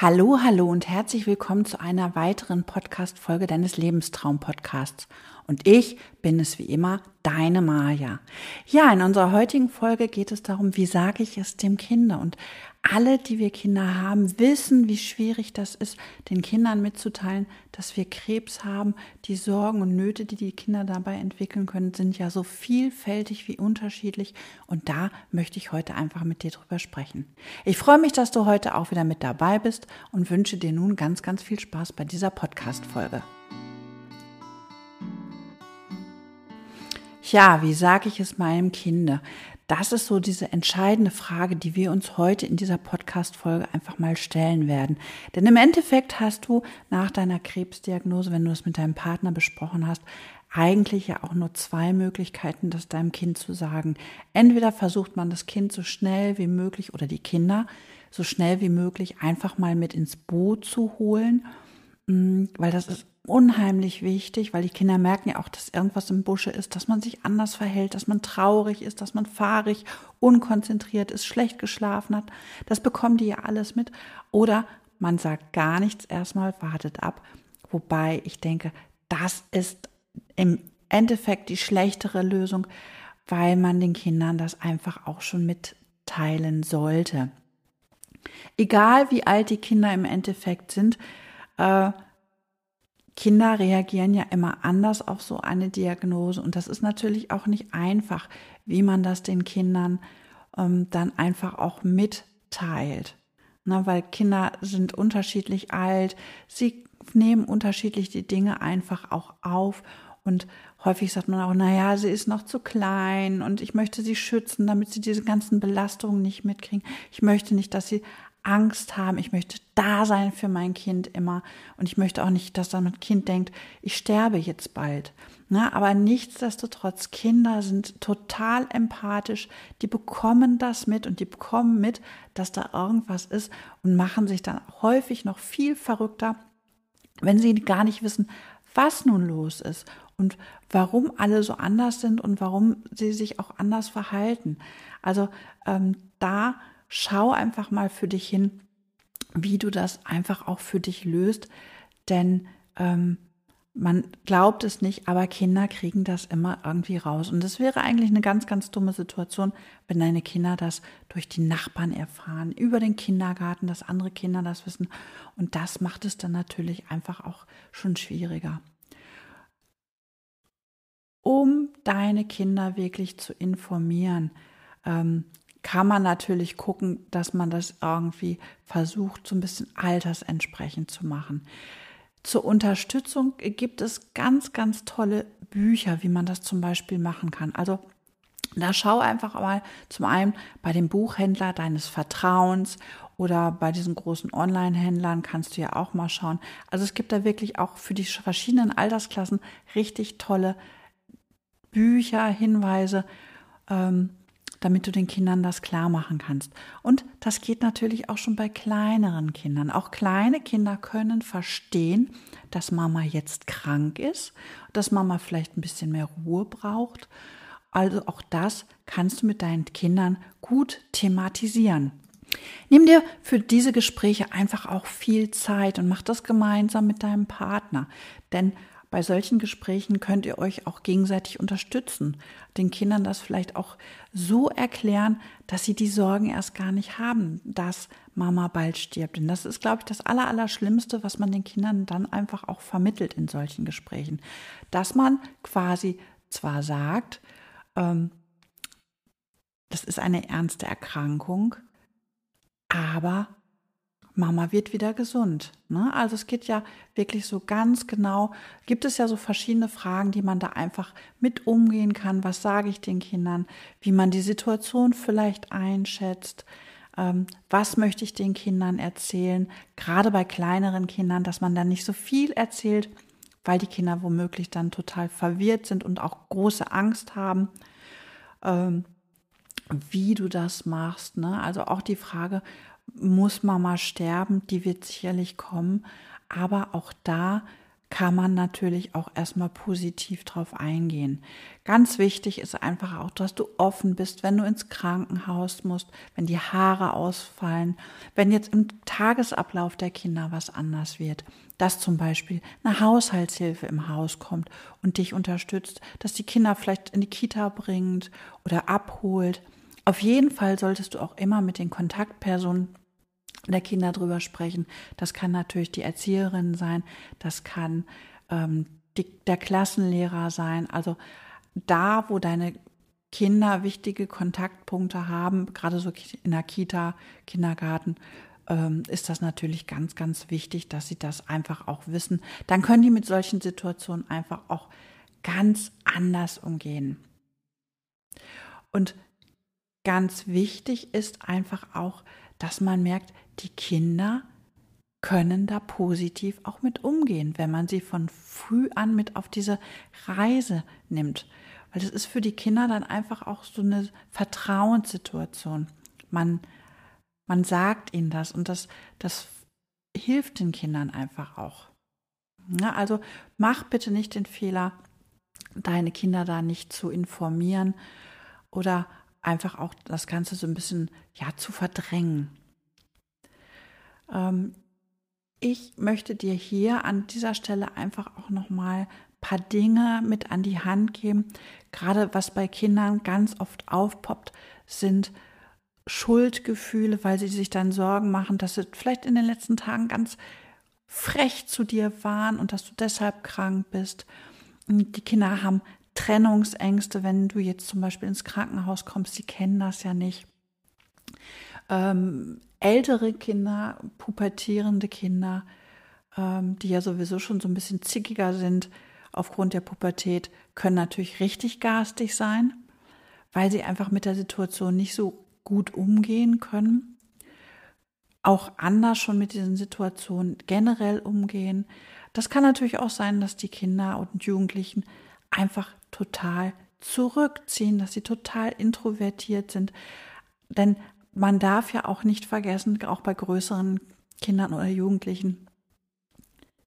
Hallo, hallo und herzlich willkommen zu einer weiteren Podcast-Folge deines Lebenstraum-Podcasts. Und ich bin es wie immer, deine Maja. Ja, in unserer heutigen Folge geht es darum, wie sage ich es dem Kinder? Und alle, die wir Kinder haben, wissen, wie schwierig das ist, den Kindern mitzuteilen, dass wir Krebs haben. Die Sorgen und Nöte, die die Kinder dabei entwickeln können, sind ja so vielfältig wie unterschiedlich. Und da möchte ich heute einfach mit dir drüber sprechen. Ich freue mich, dass du heute auch wieder mit dabei bist und wünsche dir nun ganz, ganz viel Spaß bei dieser Podcast-Folge. Ja, wie sage ich es meinem Kind? Das ist so diese entscheidende Frage, die wir uns heute in dieser Podcast-Folge einfach mal stellen werden. Denn im Endeffekt hast du nach deiner Krebsdiagnose, wenn du es mit deinem Partner besprochen hast, eigentlich ja auch nur zwei Möglichkeiten, das deinem Kind zu sagen. Entweder versucht man das Kind so schnell wie möglich oder die Kinder so schnell wie möglich einfach mal mit ins Boot zu holen, mm, weil das ist unheimlich wichtig, weil die Kinder merken ja auch, dass irgendwas im Busche ist, dass man sich anders verhält, dass man traurig ist, dass man fahrig, unkonzentriert ist, schlecht geschlafen hat. Das bekommen die ja alles mit. Oder man sagt gar nichts erstmal, wartet ab. Wobei ich denke, das ist im Endeffekt die schlechtere Lösung, weil man den Kindern das einfach auch schon mitteilen sollte. Egal wie alt die Kinder im Endeffekt sind, äh, Kinder reagieren ja immer anders auf so eine Diagnose und das ist natürlich auch nicht einfach, wie man das den Kindern ähm, dann einfach auch mitteilt. Na, weil Kinder sind unterschiedlich alt, sie nehmen unterschiedlich die Dinge einfach auch auf und häufig sagt man auch, naja, sie ist noch zu klein und ich möchte sie schützen, damit sie diese ganzen Belastungen nicht mitkriegen. Ich möchte nicht, dass sie Angst haben, ich möchte da sein für mein Kind immer und ich möchte auch nicht, dass dann mein Kind denkt, ich sterbe jetzt bald. Na, aber nichtsdestotrotz, Kinder sind total empathisch, die bekommen das mit und die bekommen mit, dass da irgendwas ist und machen sich dann häufig noch viel verrückter, wenn sie gar nicht wissen, was nun los ist und warum alle so anders sind und warum sie sich auch anders verhalten. Also ähm, da schau einfach mal für dich hin, wie du das einfach auch für dich löst, denn ähm, man glaubt es nicht, aber Kinder kriegen das immer irgendwie raus. Und es wäre eigentlich eine ganz, ganz dumme Situation, wenn deine Kinder das durch die Nachbarn erfahren, über den Kindergarten, dass andere Kinder das wissen. Und das macht es dann natürlich einfach auch schon schwieriger. Um deine Kinder wirklich zu informieren, ähm, kann man natürlich gucken, dass man das irgendwie versucht, so ein bisschen altersentsprechend zu machen. Zur Unterstützung gibt es ganz, ganz tolle Bücher, wie man das zum Beispiel machen kann. Also da schau einfach mal zum einen bei dem Buchhändler deines Vertrauens oder bei diesen großen Online-Händlern kannst du ja auch mal schauen. Also es gibt da wirklich auch für die verschiedenen Altersklassen richtig tolle Bücher, Hinweise. Ähm, damit du den Kindern das klar machen kannst. Und das geht natürlich auch schon bei kleineren Kindern. Auch kleine Kinder können verstehen, dass Mama jetzt krank ist, dass Mama vielleicht ein bisschen mehr Ruhe braucht. Also auch das kannst du mit deinen Kindern gut thematisieren. Nimm dir für diese Gespräche einfach auch viel Zeit und mach das gemeinsam mit deinem Partner. Denn bei solchen Gesprächen könnt ihr euch auch gegenseitig unterstützen, den Kindern das vielleicht auch so erklären, dass sie die Sorgen erst gar nicht haben, dass Mama bald stirbt. Denn das ist, glaube ich, das Allerallerschlimmste, was man den Kindern dann einfach auch vermittelt in solchen Gesprächen. Dass man quasi zwar sagt, ähm, das ist eine ernste Erkrankung, aber Mama wird wieder gesund. Ne? Also es geht ja wirklich so ganz genau, gibt es ja so verschiedene Fragen, die man da einfach mit umgehen kann. Was sage ich den Kindern? Wie man die Situation vielleicht einschätzt? Ähm, was möchte ich den Kindern erzählen? Gerade bei kleineren Kindern, dass man dann nicht so viel erzählt, weil die Kinder womöglich dann total verwirrt sind und auch große Angst haben. Ähm, wie du das machst. Ne? Also auch die Frage, muss Mama sterben, die wird sicherlich kommen. Aber auch da kann man natürlich auch erstmal positiv drauf eingehen. Ganz wichtig ist einfach auch, dass du offen bist, wenn du ins Krankenhaus musst, wenn die Haare ausfallen, wenn jetzt im Tagesablauf der Kinder was anders wird, dass zum Beispiel eine Haushaltshilfe im Haus kommt und dich unterstützt, dass die Kinder vielleicht in die Kita bringt oder abholt. Auf jeden Fall solltest du auch immer mit den Kontaktpersonen der Kinder drüber sprechen. Das kann natürlich die Erzieherin sein, das kann ähm, die, der Klassenlehrer sein. Also da, wo deine Kinder wichtige Kontaktpunkte haben, gerade so in der Kita, Kindergarten, ähm, ist das natürlich ganz, ganz wichtig, dass sie das einfach auch wissen. Dann können die mit solchen Situationen einfach auch ganz anders umgehen. Und ganz wichtig ist einfach auch, dass man merkt, die Kinder können da positiv auch mit umgehen, wenn man sie von früh an mit auf diese Reise nimmt. Weil das ist für die Kinder dann einfach auch so eine Vertrauenssituation. Man, man sagt ihnen das und das, das hilft den Kindern einfach auch. Ja, also mach bitte nicht den Fehler, deine Kinder da nicht zu informieren oder einfach auch das Ganze so ein bisschen ja zu verdrängen. Ähm, ich möchte dir hier an dieser Stelle einfach auch noch mal ein paar Dinge mit an die Hand geben. Gerade was bei Kindern ganz oft aufpoppt, sind Schuldgefühle, weil sie sich dann Sorgen machen, dass sie vielleicht in den letzten Tagen ganz frech zu dir waren und dass du deshalb krank bist. Die Kinder haben Trennungsängste, wenn du jetzt zum Beispiel ins Krankenhaus kommst, sie kennen das ja nicht. Ähm, ältere Kinder, pubertierende Kinder, ähm, die ja sowieso schon so ein bisschen zickiger sind aufgrund der Pubertät, können natürlich richtig garstig sein, weil sie einfach mit der Situation nicht so gut umgehen können. Auch anders schon mit diesen Situationen generell umgehen. Das kann natürlich auch sein, dass die Kinder und Jugendlichen einfach total zurückziehen, dass sie total introvertiert sind. Denn man darf ja auch nicht vergessen, auch bei größeren Kindern oder Jugendlichen,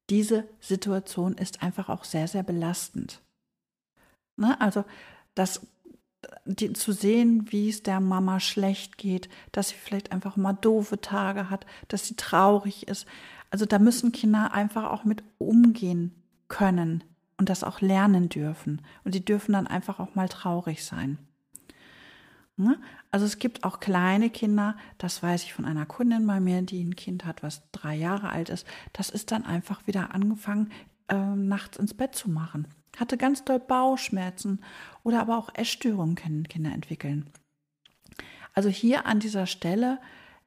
diese Situation ist einfach auch sehr, sehr belastend. Ne? Also das die, zu sehen, wie es der Mama schlecht geht, dass sie vielleicht einfach mal doofe Tage hat, dass sie traurig ist. Also da müssen Kinder einfach auch mit umgehen können und das auch lernen dürfen. Und sie dürfen dann einfach auch mal traurig sein. Ne? Also es gibt auch kleine Kinder, das weiß ich von einer Kundin bei mir, die ein Kind hat, was drei Jahre alt ist. Das ist dann einfach wieder angefangen, äh, nachts ins Bett zu machen. Hatte ganz doll Bauchschmerzen oder aber auch Essstörungen können Kinder entwickeln. Also hier an dieser Stelle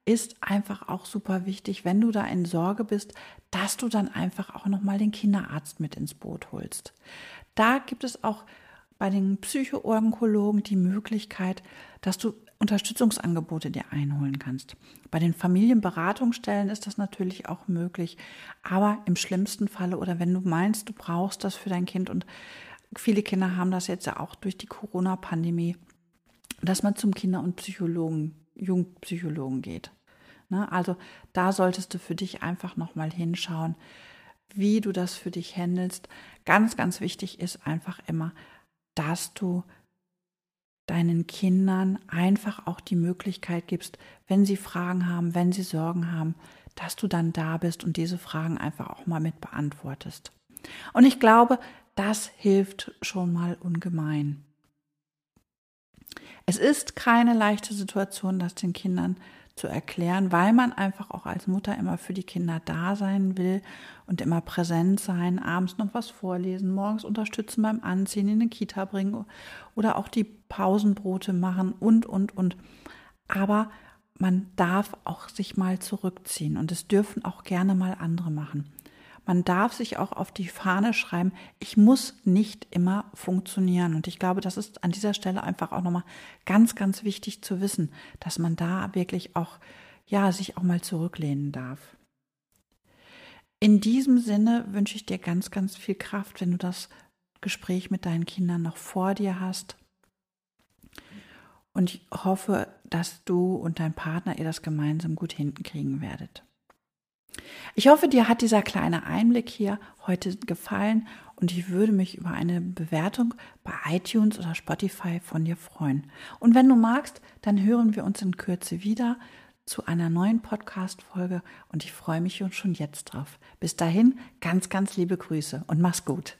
ist einfach auch super wichtig, wenn du da in Sorge bist, dass du dann einfach auch nochmal den Kinderarzt mit ins Boot holst. Da gibt es auch bei den Psychoonkologen die Möglichkeit, dass du Unterstützungsangebote dir einholen kannst. Bei den Familienberatungsstellen ist das natürlich auch möglich, aber im schlimmsten Falle oder wenn du meinst, du brauchst das für dein Kind und viele Kinder haben das jetzt ja auch durch die Corona-Pandemie, dass man zum Kinder- und Psychologen, Jugendpsychologen geht. Ne? Also da solltest du für dich einfach nochmal hinschauen, wie du das für dich handelst. Ganz, ganz wichtig ist einfach immer, dass du deinen Kindern einfach auch die Möglichkeit gibst, wenn sie Fragen haben, wenn sie Sorgen haben, dass du dann da bist und diese Fragen einfach auch mal mit beantwortest. Und ich glaube, das hilft schon mal ungemein. Es ist keine leichte Situation, das den Kindern zu erklären, weil man einfach auch als Mutter immer für die Kinder da sein will und immer präsent sein, abends noch was vorlesen, morgens unterstützen beim Anziehen, in die Kita bringen oder auch die Pausenbrote machen und, und, und. Aber man darf auch sich mal zurückziehen und es dürfen auch gerne mal andere machen. Man darf sich auch auf die Fahne schreiben, ich muss nicht immer funktionieren. Und ich glaube, das ist an dieser Stelle einfach auch nochmal ganz, ganz wichtig zu wissen, dass man da wirklich auch, ja, sich auch mal zurücklehnen darf. In diesem Sinne wünsche ich dir ganz, ganz viel Kraft, wenn du das Gespräch mit deinen Kindern noch vor dir hast. Und ich hoffe, dass du und dein Partner ihr das gemeinsam gut hinten kriegen werdet. Ich hoffe, dir hat dieser kleine Einblick hier heute gefallen und ich würde mich über eine Bewertung bei iTunes oder Spotify von dir freuen. Und wenn du magst, dann hören wir uns in Kürze wieder zu einer neuen Podcast-Folge und ich freue mich schon jetzt drauf. Bis dahin, ganz, ganz liebe Grüße und mach's gut.